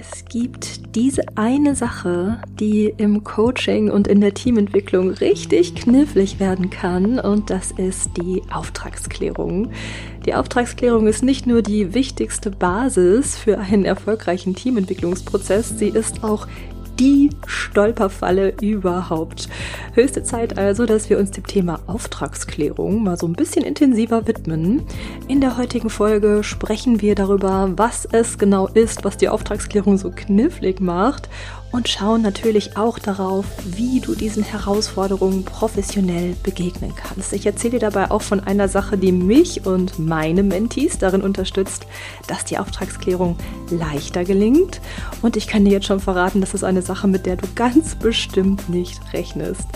Es gibt diese eine Sache, die im Coaching und in der Teamentwicklung richtig knifflig werden kann und das ist die Auftragsklärung. Die Auftragsklärung ist nicht nur die wichtigste Basis für einen erfolgreichen Teamentwicklungsprozess, sie ist auch die Stolperfalle überhaupt. Höchste Zeit also, dass wir uns dem Thema Auftragsklärung mal so ein bisschen intensiver widmen. In der heutigen Folge sprechen wir darüber, was es genau ist, was die Auftragsklärung so knifflig macht und schauen natürlich auch darauf, wie du diesen Herausforderungen professionell begegnen kannst. Ich erzähle dir dabei auch von einer Sache, die mich und meine Mentees darin unterstützt, dass die Auftragsklärung leichter gelingt. Und ich kann dir jetzt schon verraten, das ist eine Sache, mit der du ganz bestimmt nicht rechnest.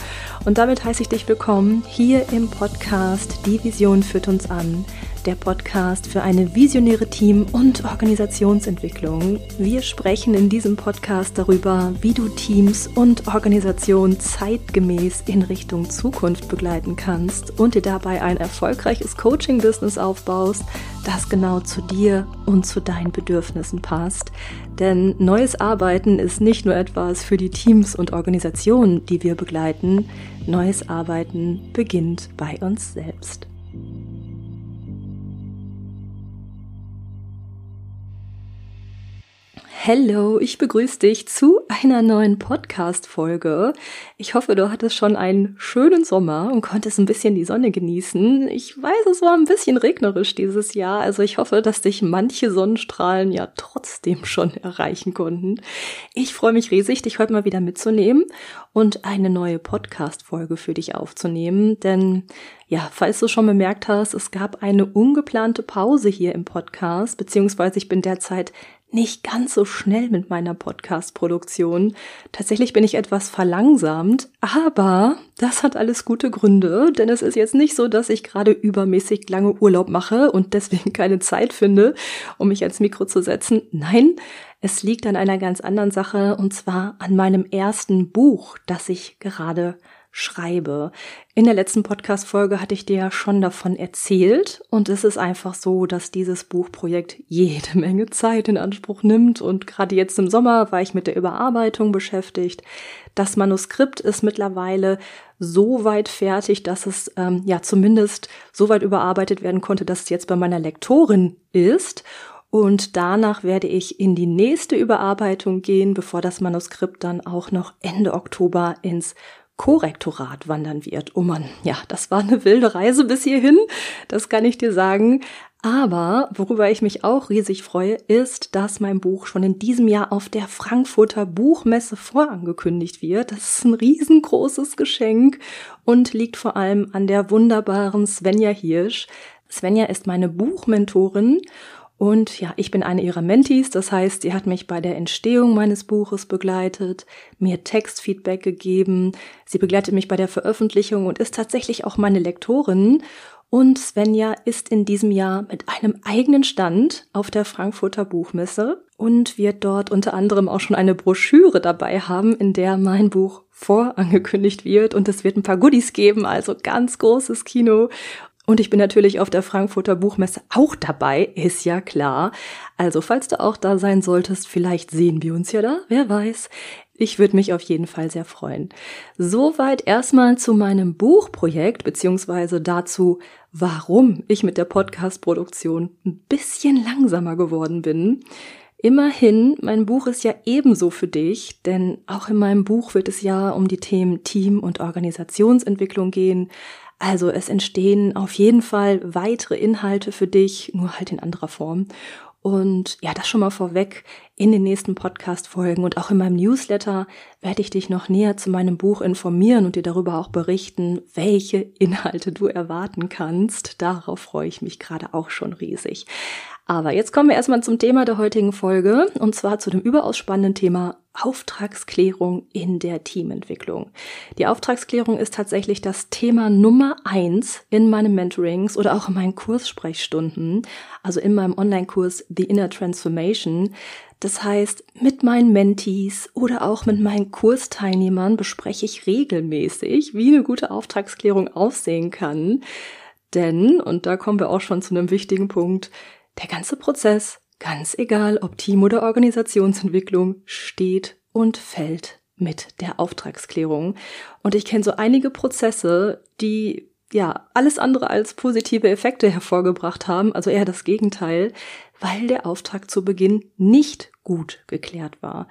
Und damit heiße ich dich willkommen hier im Podcast Die Vision führt uns an der Podcast für eine visionäre Team- und Organisationsentwicklung. Wir sprechen in diesem Podcast darüber, wie du Teams und Organisationen zeitgemäß in Richtung Zukunft begleiten kannst und dir dabei ein erfolgreiches Coaching-Business aufbaust, das genau zu dir und zu deinen Bedürfnissen passt. Denn neues Arbeiten ist nicht nur etwas für die Teams und Organisationen, die wir begleiten. Neues Arbeiten beginnt bei uns selbst. Hallo, ich begrüße dich zu einer neuen Podcast-Folge. Ich hoffe, du hattest schon einen schönen Sommer und konntest ein bisschen die Sonne genießen. Ich weiß, es war ein bisschen regnerisch dieses Jahr, also ich hoffe, dass dich manche Sonnenstrahlen ja trotzdem schon erreichen konnten. Ich freue mich riesig, dich heute mal wieder mitzunehmen und eine neue Podcast-Folge für dich aufzunehmen, denn ja, falls du schon bemerkt hast, es gab eine ungeplante Pause hier im Podcast, beziehungsweise ich bin derzeit nicht ganz so schnell mit meiner Podcast-Produktion. Tatsächlich bin ich etwas verlangsamt, aber das hat alles gute Gründe, denn es ist jetzt nicht so, dass ich gerade übermäßig lange Urlaub mache und deswegen keine Zeit finde, um mich ans Mikro zu setzen. Nein, es liegt an einer ganz anderen Sache und zwar an meinem ersten Buch, das ich gerade schreibe. In der letzten Podcast-Folge hatte ich dir ja schon davon erzählt und es ist einfach so, dass dieses Buchprojekt jede Menge Zeit in Anspruch nimmt und gerade jetzt im Sommer war ich mit der Überarbeitung beschäftigt. Das Manuskript ist mittlerweile so weit fertig, dass es ähm, ja zumindest so weit überarbeitet werden konnte, dass es jetzt bei meiner Lektorin ist. Und danach werde ich in die nächste Überarbeitung gehen, bevor das Manuskript dann auch noch Ende Oktober ins Korrektorat wandern wird. Oh Mann, ja, das war eine wilde Reise bis hierhin, das kann ich dir sagen. Aber worüber ich mich auch riesig freue, ist, dass mein Buch schon in diesem Jahr auf der Frankfurter Buchmesse vorangekündigt wird. Das ist ein riesengroßes Geschenk und liegt vor allem an der wunderbaren Svenja Hirsch. Svenja ist meine Buchmentorin und ja, ich bin eine ihrer Mentees, das heißt, sie hat mich bei der Entstehung meines Buches begleitet, mir Textfeedback gegeben, sie begleitet mich bei der Veröffentlichung und ist tatsächlich auch meine Lektorin. Und Svenja ist in diesem Jahr mit einem eigenen Stand auf der Frankfurter Buchmesse. Und wird dort unter anderem auch schon eine Broschüre dabei haben, in der mein Buch vorangekündigt wird. Und es wird ein paar Goodies geben, also ganz großes Kino und ich bin natürlich auf der Frankfurter Buchmesse auch dabei, ist ja klar. Also falls du auch da sein solltest, vielleicht sehen wir uns ja da, wer weiß. Ich würde mich auf jeden Fall sehr freuen. Soweit erstmal zu meinem Buchprojekt, beziehungsweise dazu, warum ich mit der Podcast-Produktion ein bisschen langsamer geworden bin. Immerhin, mein Buch ist ja ebenso für dich, denn auch in meinem Buch wird es ja um die Themen Team- und Organisationsentwicklung gehen, also es entstehen auf jeden Fall weitere Inhalte für dich, nur halt in anderer Form. Und ja, das schon mal vorweg in den nächsten Podcast-Folgen und auch in meinem Newsletter werde ich dich noch näher zu meinem Buch informieren und dir darüber auch berichten, welche Inhalte du erwarten kannst. Darauf freue ich mich gerade auch schon riesig. Aber jetzt kommen wir erstmal zum Thema der heutigen Folge und zwar zu dem überaus spannenden Thema Auftragsklärung in der Teamentwicklung. Die Auftragsklärung ist tatsächlich das Thema Nummer eins in meinen Mentorings oder auch in meinen Kurssprechstunden, also in meinem Online-Kurs The Inner Transformation. Das heißt, mit meinen Mentees oder auch mit meinen Kursteilnehmern bespreche ich regelmäßig, wie eine gute Auftragsklärung aussehen kann. Denn, und da kommen wir auch schon zu einem wichtigen Punkt, der ganze Prozess Ganz egal, ob Team- oder Organisationsentwicklung steht und fällt mit der Auftragsklärung. Und ich kenne so einige Prozesse, die ja alles andere als positive Effekte hervorgebracht haben, also eher das Gegenteil, weil der Auftrag zu Beginn nicht gut geklärt war.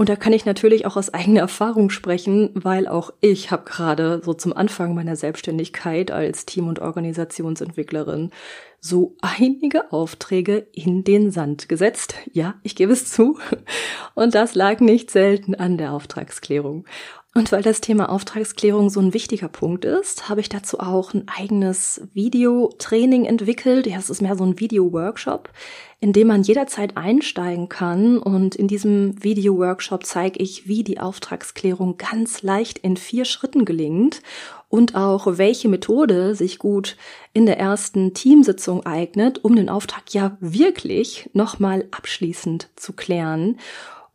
Und da kann ich natürlich auch aus eigener Erfahrung sprechen, weil auch ich habe gerade so zum Anfang meiner Selbstständigkeit als Team- und Organisationsentwicklerin so einige Aufträge in den Sand gesetzt. Ja, ich gebe es zu. Und das lag nicht selten an der Auftragsklärung. Und weil das Thema Auftragsklärung so ein wichtiger Punkt ist, habe ich dazu auch ein eigenes Videotraining entwickelt. Ja, es ist mehr so ein Video-Workshop, in dem man jederzeit einsteigen kann. Und in diesem Video-Workshop zeige ich, wie die Auftragsklärung ganz leicht in vier Schritten gelingt und auch welche Methode sich gut in der ersten Teamsitzung eignet, um den Auftrag ja wirklich nochmal abschließend zu klären.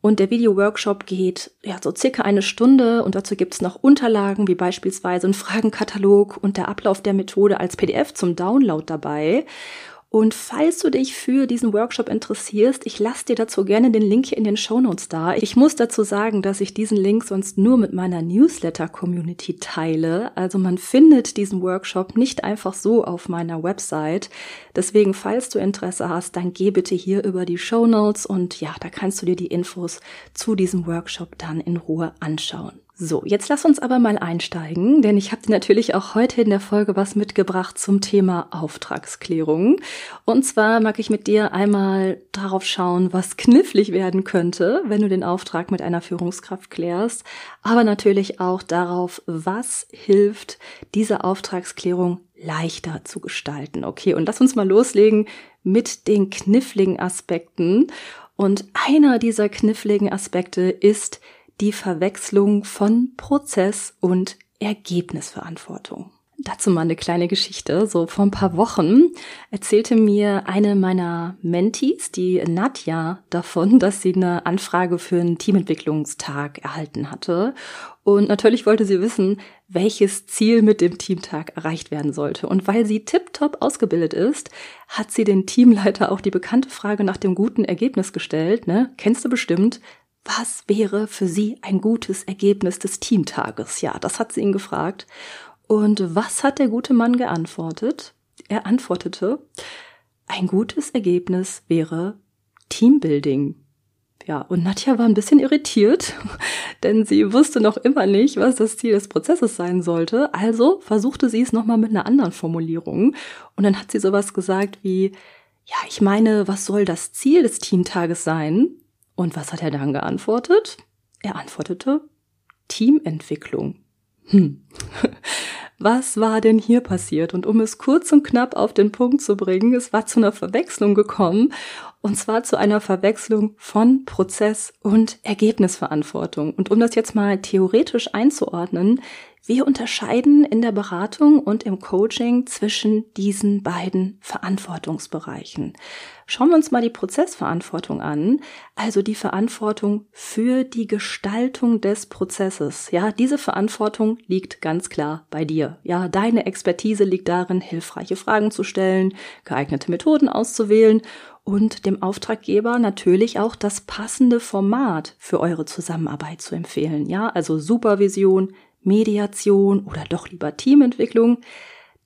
Und der Video-Workshop geht ja so circa eine Stunde und dazu gibt's noch Unterlagen wie beispielsweise ein Fragenkatalog und der Ablauf der Methode als PDF zum Download dabei. Und falls du dich für diesen Workshop interessierst, ich lasse dir dazu gerne den Link in den Show Notes da. Ich muss dazu sagen, dass ich diesen Link sonst nur mit meiner Newsletter-Community teile. Also man findet diesen Workshop nicht einfach so auf meiner Website. Deswegen, falls du Interesse hast, dann geh bitte hier über die Show Notes und ja, da kannst du dir die Infos zu diesem Workshop dann in Ruhe anschauen. So, jetzt lass uns aber mal einsteigen, denn ich habe dir natürlich auch heute in der Folge was mitgebracht zum Thema Auftragsklärung. Und zwar mag ich mit dir einmal darauf schauen, was knifflig werden könnte, wenn du den Auftrag mit einer Führungskraft klärst, aber natürlich auch darauf, was hilft, diese Auftragsklärung leichter zu gestalten. Okay, und lass uns mal loslegen mit den kniffligen Aspekten. Und einer dieser kniffligen Aspekte ist die Verwechslung von Prozess und Ergebnisverantwortung. Dazu mal eine kleine Geschichte. So vor ein paar Wochen erzählte mir eine meiner Mentees, die Nadja, davon, dass sie eine Anfrage für einen Teamentwicklungstag erhalten hatte. Und natürlich wollte sie wissen, welches Ziel mit dem Teamtag erreicht werden sollte. Und weil sie tiptop ausgebildet ist, hat sie den Teamleiter auch die bekannte Frage nach dem guten Ergebnis gestellt. Ne? Kennst du bestimmt, was wäre für Sie ein gutes Ergebnis des Teamtages? Ja, das hat sie ihn gefragt. Und was hat der gute Mann geantwortet? Er antwortete, ein gutes Ergebnis wäre Teambuilding. Ja, und Nadja war ein bisschen irritiert, denn sie wusste noch immer nicht, was das Ziel des Prozesses sein sollte. Also versuchte sie es nochmal mit einer anderen Formulierung. Und dann hat sie sowas gesagt wie, ja, ich meine, was soll das Ziel des Teamtages sein? Und was hat er dann geantwortet? Er antwortete Teamentwicklung. Hm. Was war denn hier passiert? Und um es kurz und knapp auf den Punkt zu bringen, es war zu einer Verwechslung gekommen, und zwar zu einer Verwechslung von Prozess und Ergebnisverantwortung. Und um das jetzt mal theoretisch einzuordnen, wir unterscheiden in der Beratung und im Coaching zwischen diesen beiden Verantwortungsbereichen. Schauen wir uns mal die Prozessverantwortung an, also die Verantwortung für die Gestaltung des Prozesses. Ja, diese Verantwortung liegt ganz klar bei dir. Ja, deine Expertise liegt darin, hilfreiche Fragen zu stellen, geeignete Methoden auszuwählen und dem Auftraggeber natürlich auch das passende Format für eure Zusammenarbeit zu empfehlen. Ja, also Supervision, Mediation oder doch lieber Teamentwicklung.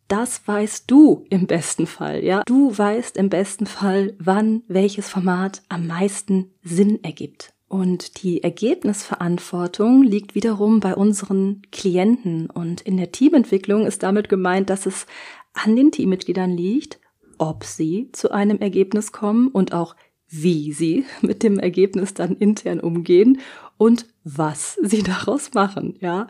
Das weißt du im besten Fall, ja. Du weißt im besten Fall, wann welches Format am meisten Sinn ergibt. Und die Ergebnisverantwortung liegt wiederum bei unseren Klienten. Und in der Teamentwicklung ist damit gemeint, dass es an den Teammitgliedern liegt, ob sie zu einem Ergebnis kommen und auch wie sie mit dem Ergebnis dann intern umgehen und was sie daraus machen, ja.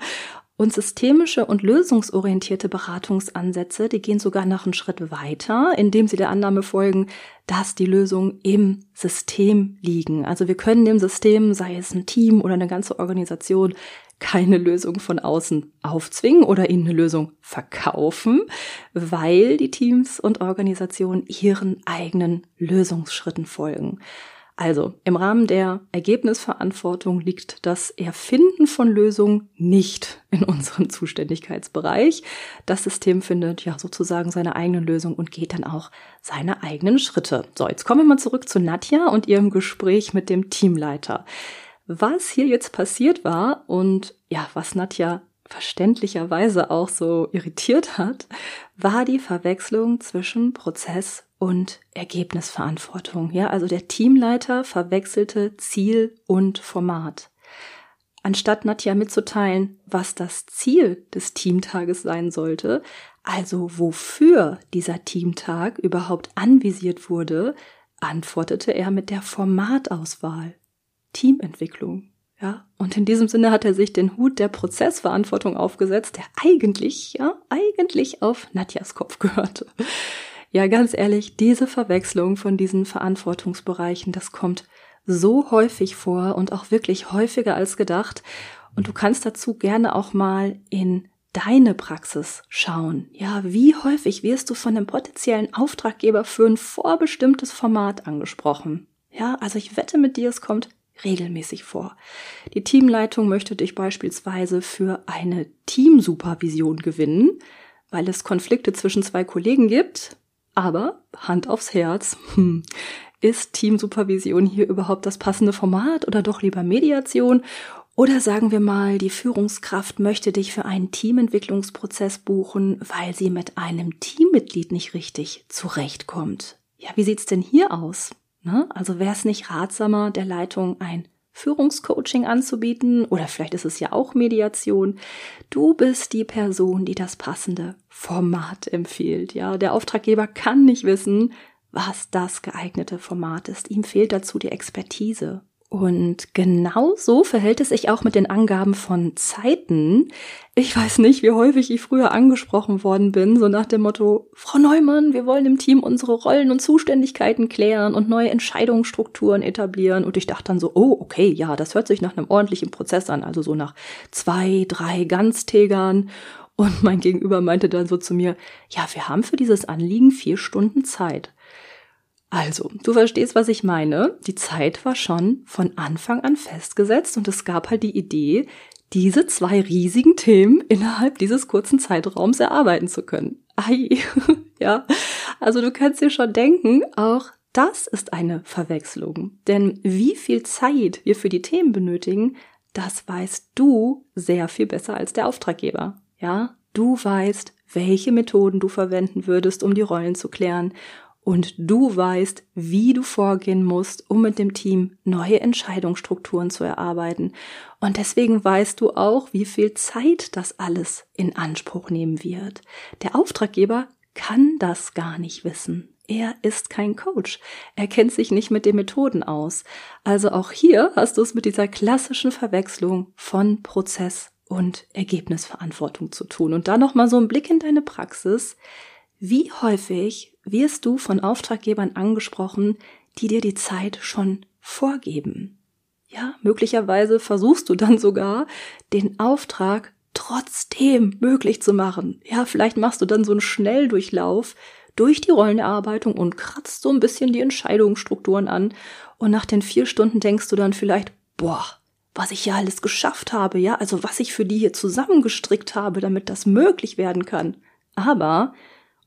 Und systemische und lösungsorientierte Beratungsansätze, die gehen sogar noch einen Schritt weiter, indem sie der Annahme folgen, dass die Lösungen im System liegen. Also wir können dem System, sei es ein Team oder eine ganze Organisation, keine Lösung von außen aufzwingen oder ihnen eine Lösung verkaufen, weil die Teams und Organisationen ihren eigenen Lösungsschritten folgen. Also, im Rahmen der Ergebnisverantwortung liegt das Erfinden von Lösungen nicht in unserem Zuständigkeitsbereich. Das System findet ja sozusagen seine eigene Lösung und geht dann auch seine eigenen Schritte. So, jetzt kommen wir mal zurück zu Nadja und ihrem Gespräch mit dem Teamleiter. Was hier jetzt passiert war und ja, was Nadja verständlicherweise auch so irritiert hat, war die Verwechslung zwischen Prozess und Ergebnisverantwortung. Ja, also der Teamleiter verwechselte Ziel und Format. Anstatt Nadja mitzuteilen, was das Ziel des Teamtages sein sollte, also wofür dieser Teamtag überhaupt anvisiert wurde, antwortete er mit der Formatauswahl. Teamentwicklung. Ja, und in diesem Sinne hat er sich den Hut der Prozessverantwortung aufgesetzt, der eigentlich, ja, eigentlich auf Nadjas Kopf gehörte. Ja, ganz ehrlich, diese Verwechslung von diesen Verantwortungsbereichen, das kommt so häufig vor und auch wirklich häufiger als gedacht. Und du kannst dazu gerne auch mal in deine Praxis schauen. Ja, wie häufig wirst du von einem potenziellen Auftraggeber für ein vorbestimmtes Format angesprochen? Ja, also ich wette mit dir, es kommt regelmäßig vor. Die Teamleitung möchte dich beispielsweise für eine Teamsupervision gewinnen, weil es Konflikte zwischen zwei Kollegen gibt, aber Hand aufs Herz, hm, ist Teamsupervision hier überhaupt das passende Format oder doch lieber Mediation? Oder sagen wir mal, die Führungskraft möchte dich für einen Teamentwicklungsprozess buchen, weil sie mit einem Teammitglied nicht richtig zurechtkommt. Ja, wie sieht's denn hier aus? Ne? Also wäre es nicht ratsamer, der Leitung ein Führungscoaching anzubieten oder vielleicht ist es ja auch Mediation. Du bist die Person, die das passende Format empfiehlt. Ja, der Auftraggeber kann nicht wissen, was das geeignete Format ist. Ihm fehlt dazu die Expertise. Und genau so verhält es sich auch mit den Angaben von Zeiten. Ich weiß nicht, wie häufig ich früher angesprochen worden bin, so nach dem Motto, Frau Neumann, wir wollen im Team unsere Rollen und Zuständigkeiten klären und neue Entscheidungsstrukturen etablieren. Und ich dachte dann so, oh, okay, ja, das hört sich nach einem ordentlichen Prozess an, also so nach zwei, drei Ganztägern. Und mein Gegenüber meinte dann so zu mir, ja, wir haben für dieses Anliegen vier Stunden Zeit. Also, du verstehst, was ich meine. Die Zeit war schon von Anfang an festgesetzt und es gab halt die Idee, diese zwei riesigen Themen innerhalb dieses kurzen Zeitraums erarbeiten zu können. Ei, ja. Also du kannst dir schon denken, auch das ist eine Verwechslung. Denn wie viel Zeit wir für die Themen benötigen, das weißt du sehr viel besser als der Auftraggeber. Ja, du weißt, welche Methoden du verwenden würdest, um die Rollen zu klären und du weißt, wie du vorgehen musst, um mit dem Team neue Entscheidungsstrukturen zu erarbeiten. Und deswegen weißt du auch, wie viel Zeit das alles in Anspruch nehmen wird. Der Auftraggeber kann das gar nicht wissen. Er ist kein Coach. Er kennt sich nicht mit den Methoden aus. Also auch hier hast du es mit dieser klassischen Verwechslung von Prozess und Ergebnisverantwortung zu tun. Und da nochmal so ein Blick in deine Praxis. Wie häufig wirst du von Auftraggebern angesprochen, die dir die Zeit schon vorgeben? Ja, möglicherweise versuchst du dann sogar, den Auftrag trotzdem möglich zu machen. Ja, vielleicht machst du dann so einen Schnelldurchlauf durch die Rollenerarbeitung und kratzt so ein bisschen die Entscheidungsstrukturen an. Und nach den vier Stunden denkst du dann vielleicht, boah, was ich ja alles geschafft habe, ja, also was ich für die hier zusammengestrickt habe, damit das möglich werden kann. Aber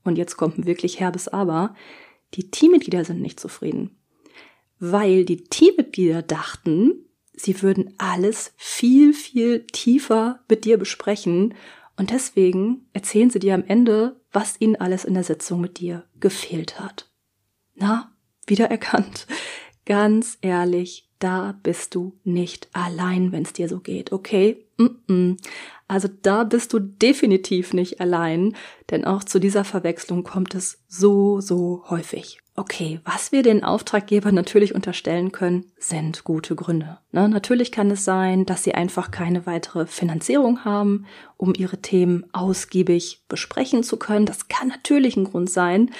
und jetzt kommt ein wirklich herbes Aber, die Teammitglieder sind nicht zufrieden. Weil die Teammitglieder dachten, sie würden alles viel, viel tiefer mit dir besprechen und deswegen erzählen sie dir am Ende, was ihnen alles in der Sitzung mit dir gefehlt hat. Na, wieder erkannt. Ganz ehrlich, da bist du nicht allein, wenn es dir so geht, okay? Also da bist du definitiv nicht allein, denn auch zu dieser Verwechslung kommt es so, so häufig. Okay, was wir den Auftraggebern natürlich unterstellen können, sind gute Gründe. Ne? Natürlich kann es sein, dass sie einfach keine weitere Finanzierung haben, um ihre Themen ausgiebig besprechen zu können. Das kann natürlich ein Grund sein.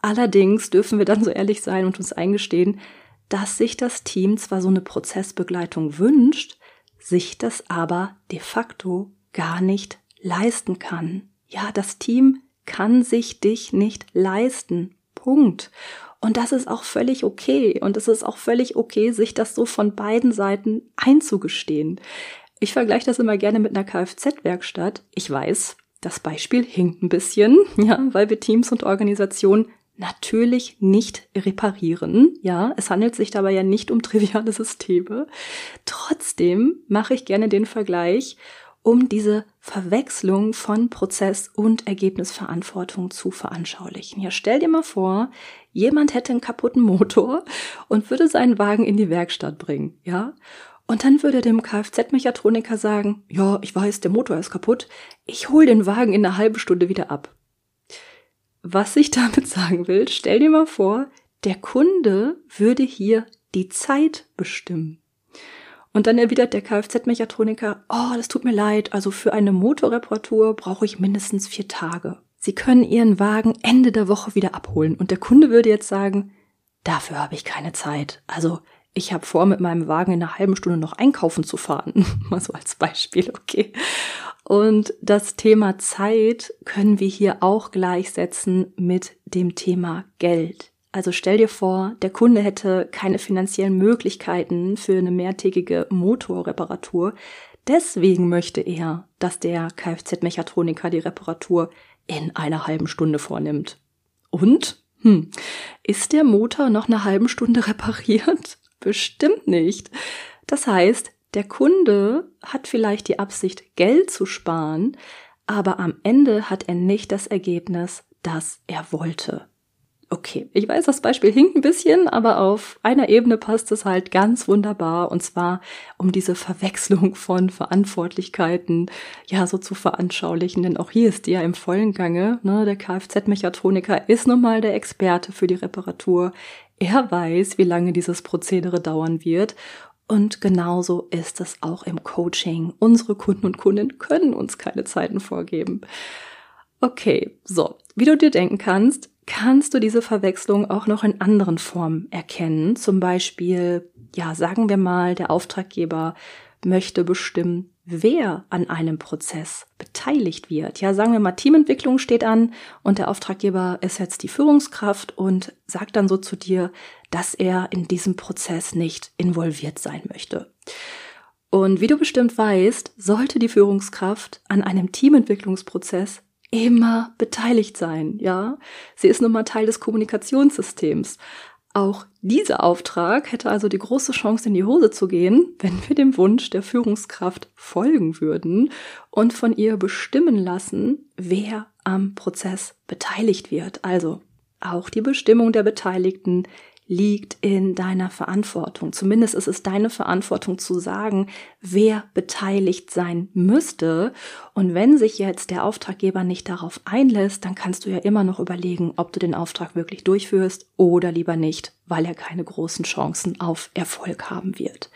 Allerdings dürfen wir dann so ehrlich sein und uns eingestehen, dass sich das Team zwar so eine Prozessbegleitung wünscht, sich das aber de facto gar nicht leisten kann. Ja, das Team kann sich dich nicht leisten. Punkt. Und das ist auch völlig okay. Und es ist auch völlig okay, sich das so von beiden Seiten einzugestehen. Ich vergleiche das immer gerne mit einer Kfz-Werkstatt. Ich weiß, das Beispiel hinkt ein bisschen, ja, weil wir Teams und Organisationen natürlich nicht reparieren. Ja, es handelt sich dabei ja nicht um triviale Systeme. Trotzdem mache ich gerne den Vergleich, um diese Verwechslung von Prozess und Ergebnisverantwortung zu veranschaulichen. Ja, stell dir mal vor, jemand hätte einen kaputten Motor und würde seinen Wagen in die Werkstatt bringen, ja? Und dann würde dem Kfz-Mechatroniker sagen, ja, ich weiß, der Motor ist kaputt, ich hole den Wagen in einer halben Stunde wieder ab. Was ich damit sagen will, stell dir mal vor, der Kunde würde hier die Zeit bestimmen. Und dann erwidert der Kfz-Mechatroniker, oh, das tut mir leid, also für eine Motorreparatur brauche ich mindestens vier Tage. Sie können Ihren Wagen Ende der Woche wieder abholen. Und der Kunde würde jetzt sagen, dafür habe ich keine Zeit. Also ich habe vor, mit meinem Wagen in einer halben Stunde noch einkaufen zu fahren. Mal so als Beispiel, okay. Und das Thema Zeit können wir hier auch gleichsetzen mit dem Thema Geld. Also stell dir vor, der Kunde hätte keine finanziellen Möglichkeiten für eine mehrtägige Motorreparatur. Deswegen möchte er, dass der Kfz-Mechatroniker die Reparatur in einer halben Stunde vornimmt. Und? Hm, ist der Motor noch eine halben Stunde repariert? Bestimmt nicht. Das heißt, der Kunde hat vielleicht die Absicht, Geld zu sparen, aber am Ende hat er nicht das Ergebnis, das er wollte. Okay, ich weiß, das Beispiel hinkt ein bisschen, aber auf einer Ebene passt es halt ganz wunderbar und zwar um diese Verwechslung von Verantwortlichkeiten ja so zu veranschaulichen, denn auch hier ist die ja im vollen Gange. Ne? Der Kfz-Mechatroniker ist nun mal der Experte für die Reparatur. Er weiß, wie lange dieses Prozedere dauern wird und genauso ist es auch im Coaching. Unsere Kunden und Kundinnen können uns keine Zeiten vorgeben. Okay, so, wie du dir denken kannst, kannst du diese Verwechslung auch noch in anderen Formen erkennen. Zum Beispiel, ja, sagen wir mal, der Auftraggeber möchte bestimmen, wer an einem Prozess beteiligt wird. Ja, sagen wir mal, Teamentwicklung steht an und der Auftraggeber ist jetzt die Führungskraft und sagt dann so zu dir, dass er in diesem Prozess nicht involviert sein möchte. Und wie du bestimmt weißt, sollte die Führungskraft an einem Teamentwicklungsprozess immer beteiligt sein, ja? Sie ist nun mal Teil des Kommunikationssystems. Auch dieser Auftrag hätte also die große Chance in die Hose zu gehen, wenn wir dem Wunsch der Führungskraft folgen würden und von ihr bestimmen lassen, wer am Prozess beteiligt wird. Also auch die Bestimmung der Beteiligten liegt in deiner Verantwortung. Zumindest ist es deine Verantwortung zu sagen, wer beteiligt sein müsste. Und wenn sich jetzt der Auftraggeber nicht darauf einlässt, dann kannst du ja immer noch überlegen, ob du den Auftrag wirklich durchführst oder lieber nicht, weil er keine großen Chancen auf Erfolg haben wird.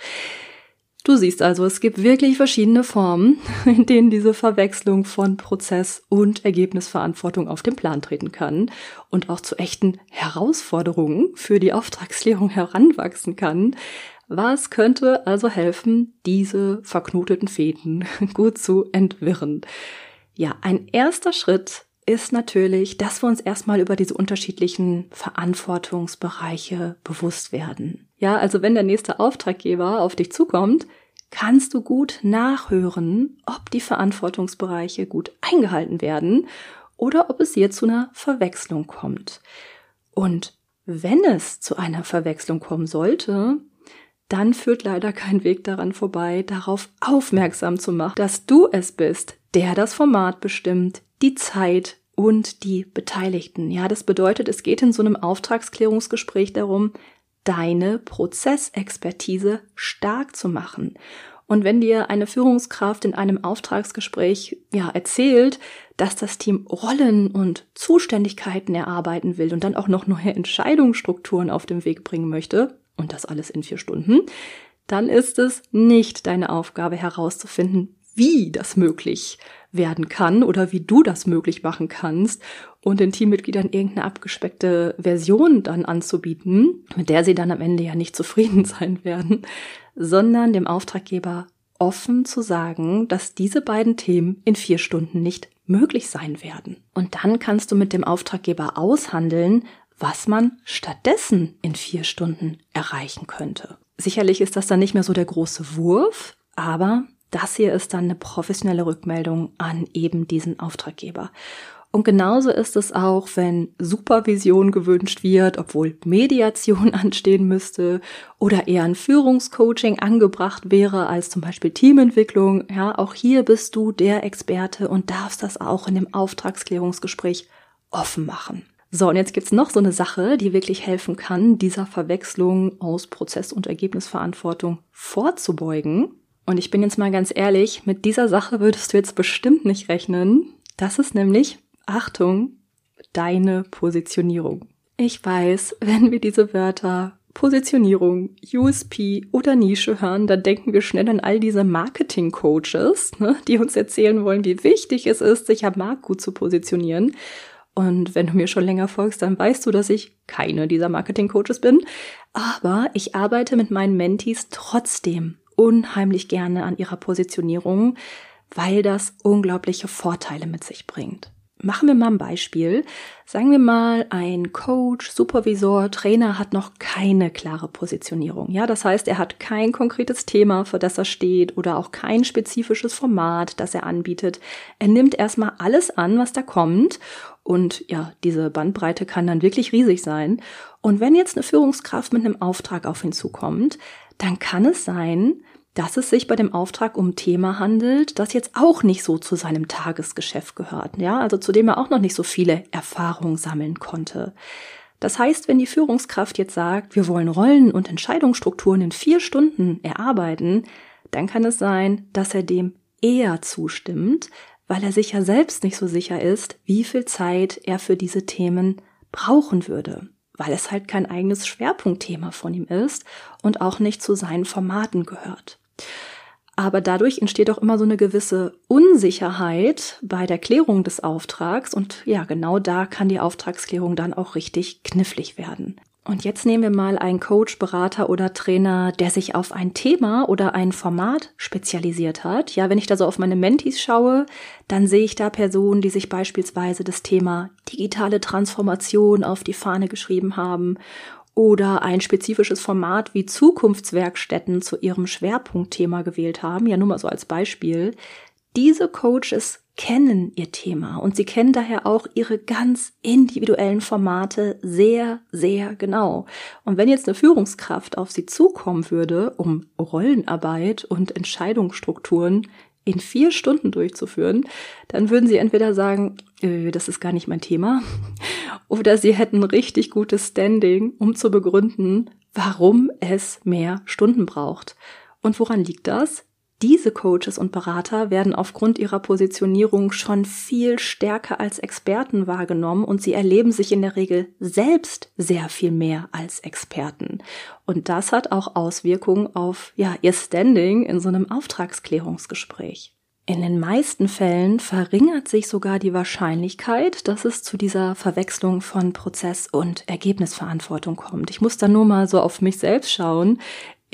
Du siehst also, es gibt wirklich verschiedene Formen, in denen diese Verwechslung von Prozess und Ergebnisverantwortung auf den Plan treten kann und auch zu echten Herausforderungen für die Auftragsklärung heranwachsen kann. Was könnte also helfen, diese verknoteten Fäden gut zu entwirren? Ja, ein erster Schritt ist natürlich, dass wir uns erstmal über diese unterschiedlichen Verantwortungsbereiche bewusst werden. Ja, also wenn der nächste Auftraggeber auf dich zukommt, kannst du gut nachhören, ob die Verantwortungsbereiche gut eingehalten werden oder ob es hier zu einer Verwechslung kommt. Und wenn es zu einer Verwechslung kommen sollte, dann führt leider kein Weg daran vorbei, darauf aufmerksam zu machen, dass du es bist, der das Format bestimmt, die Zeit und die Beteiligten. Ja, das bedeutet, es geht in so einem Auftragsklärungsgespräch darum, deine Prozessexpertise stark zu machen. Und wenn dir eine Führungskraft in einem Auftragsgespräch ja erzählt, dass das Team Rollen und Zuständigkeiten erarbeiten will und dann auch noch neue Entscheidungsstrukturen auf den Weg bringen möchte, und das alles in vier Stunden, dann ist es nicht deine Aufgabe herauszufinden, wie das möglich werden kann oder wie du das möglich machen kannst und den Teammitgliedern irgendeine abgespeckte Version dann anzubieten, mit der sie dann am Ende ja nicht zufrieden sein werden, sondern dem Auftraggeber offen zu sagen, dass diese beiden Themen in vier Stunden nicht möglich sein werden. Und dann kannst du mit dem Auftraggeber aushandeln, was man stattdessen in vier Stunden erreichen könnte. Sicherlich ist das dann nicht mehr so der große Wurf, aber das hier ist dann eine professionelle Rückmeldung an eben diesen Auftraggeber. Und genauso ist es auch, wenn Supervision gewünscht wird, obwohl Mediation anstehen müsste oder eher ein Führungscoaching angebracht wäre als zum Beispiel Teamentwicklung. Ja, auch hier bist du der Experte und darfst das auch in dem Auftragsklärungsgespräch offen machen. So, und jetzt gibt's noch so eine Sache, die wirklich helfen kann, dieser Verwechslung aus Prozess- und Ergebnisverantwortung vorzubeugen. Und ich bin jetzt mal ganz ehrlich, mit dieser Sache würdest du jetzt bestimmt nicht rechnen. Das ist nämlich Achtung, deine Positionierung. Ich weiß, wenn wir diese Wörter Positionierung, USP oder Nische hören, dann denken wir schnell an all diese Marketing-Coaches, ne, die uns erzählen wollen, wie wichtig es ist, sich am Markt gut zu positionieren. Und wenn du mir schon länger folgst, dann weißt du, dass ich keine dieser Marketing-Coaches bin. Aber ich arbeite mit meinen Mentees trotzdem unheimlich gerne an ihrer Positionierung, weil das unglaubliche Vorteile mit sich bringt. Machen wir mal ein Beispiel. Sagen wir mal, ein Coach, Supervisor, Trainer hat noch keine klare Positionierung. Ja, das heißt, er hat kein konkretes Thema, für das er steht oder auch kein spezifisches Format, das er anbietet. Er nimmt erstmal alles an, was da kommt. Und ja, diese Bandbreite kann dann wirklich riesig sein. Und wenn jetzt eine Führungskraft mit einem Auftrag auf ihn zukommt, dann kann es sein, dass es sich bei dem Auftrag um ein Thema handelt, das jetzt auch nicht so zu seinem Tagesgeschäft gehört, ja, also zu dem er auch noch nicht so viele Erfahrungen sammeln konnte. Das heißt, wenn die Führungskraft jetzt sagt, wir wollen Rollen und Entscheidungsstrukturen in vier Stunden erarbeiten, dann kann es sein, dass er dem eher zustimmt, weil er sich ja selbst nicht so sicher ist, wie viel Zeit er für diese Themen brauchen würde weil es halt kein eigenes Schwerpunktthema von ihm ist und auch nicht zu seinen Formaten gehört. Aber dadurch entsteht auch immer so eine gewisse Unsicherheit bei der Klärung des Auftrags und ja, genau da kann die Auftragsklärung dann auch richtig knifflig werden. Und jetzt nehmen wir mal einen Coach, Berater oder Trainer, der sich auf ein Thema oder ein Format spezialisiert hat. Ja, wenn ich da so auf meine Mentis schaue, dann sehe ich da Personen, die sich beispielsweise das Thema digitale Transformation auf die Fahne geschrieben haben oder ein spezifisches Format wie Zukunftswerkstätten zu ihrem Schwerpunktthema gewählt haben, ja nur mal so als Beispiel, diese Coaches kennen ihr Thema und sie kennen daher auch ihre ganz individuellen Formate sehr, sehr genau. Und wenn jetzt eine Führungskraft auf sie zukommen würde, um Rollenarbeit und Entscheidungsstrukturen in vier Stunden durchzuführen, dann würden sie entweder sagen, äh, das ist gar nicht mein Thema, oder sie hätten richtig gutes Standing, um zu begründen, warum es mehr Stunden braucht. Und woran liegt das? Diese Coaches und Berater werden aufgrund ihrer Positionierung schon viel stärker als Experten wahrgenommen und sie erleben sich in der Regel selbst sehr viel mehr als Experten. Und das hat auch Auswirkungen auf, ja, ihr Standing in so einem Auftragsklärungsgespräch. In den meisten Fällen verringert sich sogar die Wahrscheinlichkeit, dass es zu dieser Verwechslung von Prozess- und Ergebnisverantwortung kommt. Ich muss da nur mal so auf mich selbst schauen.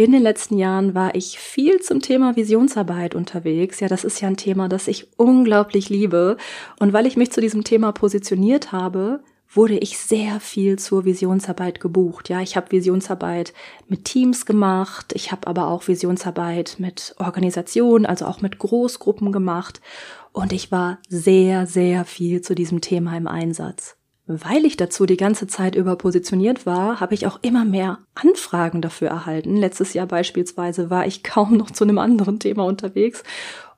In den letzten Jahren war ich viel zum Thema Visionsarbeit unterwegs. Ja, das ist ja ein Thema, das ich unglaublich liebe. Und weil ich mich zu diesem Thema positioniert habe, wurde ich sehr viel zur Visionsarbeit gebucht. Ja, ich habe Visionsarbeit mit Teams gemacht, ich habe aber auch Visionsarbeit mit Organisationen, also auch mit Großgruppen gemacht und ich war sehr, sehr viel zu diesem Thema im Einsatz. Weil ich dazu die ganze Zeit über positioniert war, habe ich auch immer mehr Anfragen dafür erhalten. Letztes Jahr beispielsweise war ich kaum noch zu einem anderen Thema unterwegs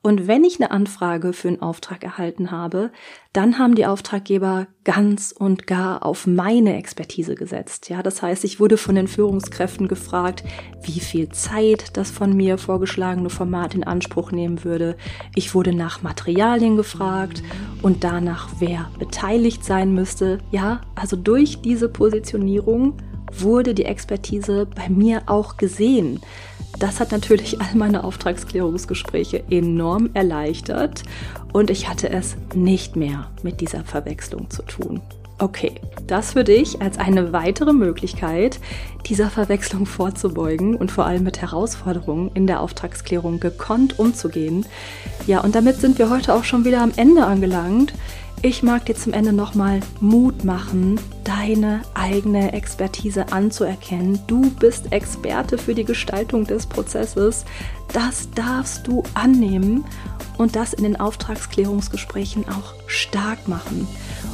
und wenn ich eine Anfrage für einen Auftrag erhalten habe, dann haben die Auftraggeber ganz und gar auf meine Expertise gesetzt. Ja, das heißt, ich wurde von den Führungskräften gefragt, wie viel Zeit das von mir vorgeschlagene Format in Anspruch nehmen würde. Ich wurde nach Materialien gefragt und danach, wer beteiligt sein müsste. Ja, also durch diese Positionierung wurde die Expertise bei mir auch gesehen. Das hat natürlich all meine Auftragsklärungsgespräche enorm erleichtert und ich hatte es nicht mehr mit dieser Verwechslung zu tun. Okay, das für dich als eine weitere Möglichkeit, dieser Verwechslung vorzubeugen und vor allem mit Herausforderungen in der Auftragsklärung gekonnt umzugehen. Ja, und damit sind wir heute auch schon wieder am Ende angelangt. Ich mag dir zum Ende nochmal Mut machen, deine eigene Expertise anzuerkennen. Du bist Experte für die Gestaltung des Prozesses. Das darfst du annehmen und das in den Auftragsklärungsgesprächen auch stark machen.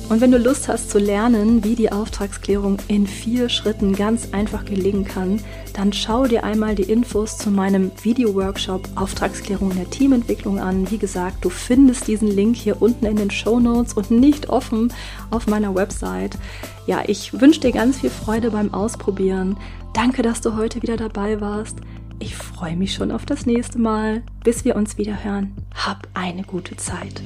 Und wenn du Lust hast zu lernen, wie die Auftragsklärung in vier Schritten ganz einfach gelingen kann, dann schau dir einmal die Infos zu meinem Video-Workshop Auftragsklärung in der Teamentwicklung an. Wie gesagt, du findest diesen Link hier unten in den Show Notes und nicht offen auf meiner Website. Ja, ich wünsche dir ganz viel Freude beim Ausprobieren. Danke, dass du heute wieder dabei warst. Ich freue mich schon auf das nächste Mal. Bis wir uns wieder hören. Hab eine gute Zeit.